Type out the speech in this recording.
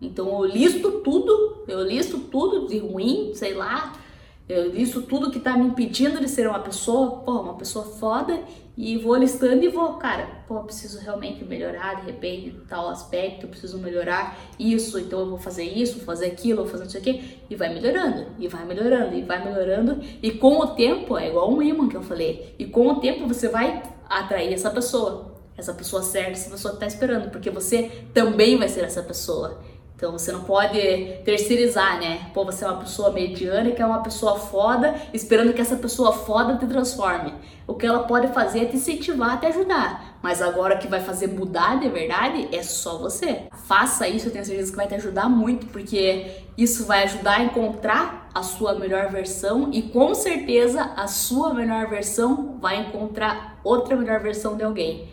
Então eu listo tudo, eu listo tudo de ruim, sei lá, eu listo tudo que tá me impedindo de ser uma pessoa, pô, uma pessoa foda, e vou listando e vou, cara, pô, preciso realmente melhorar de repente tal aspecto, preciso melhorar isso, então eu vou fazer isso, vou fazer aquilo, vou fazer não sei o quê, e vai melhorando, e vai melhorando, e vai melhorando, e com o tempo, é igual um imã que eu falei, e com o tempo você vai atrair essa pessoa, essa pessoa certa, essa pessoa que tá esperando, porque você também vai ser essa pessoa. Então você não pode terceirizar, né? Pô, você é uma pessoa mediana que é uma pessoa foda, esperando que essa pessoa foda te transforme. O que ela pode fazer é te incentivar, te ajudar. Mas agora que vai fazer mudar de verdade é só você. Faça isso, eu tenho certeza que vai te ajudar muito, porque isso vai ajudar a encontrar a sua melhor versão e com certeza a sua melhor versão vai encontrar outra melhor versão de alguém.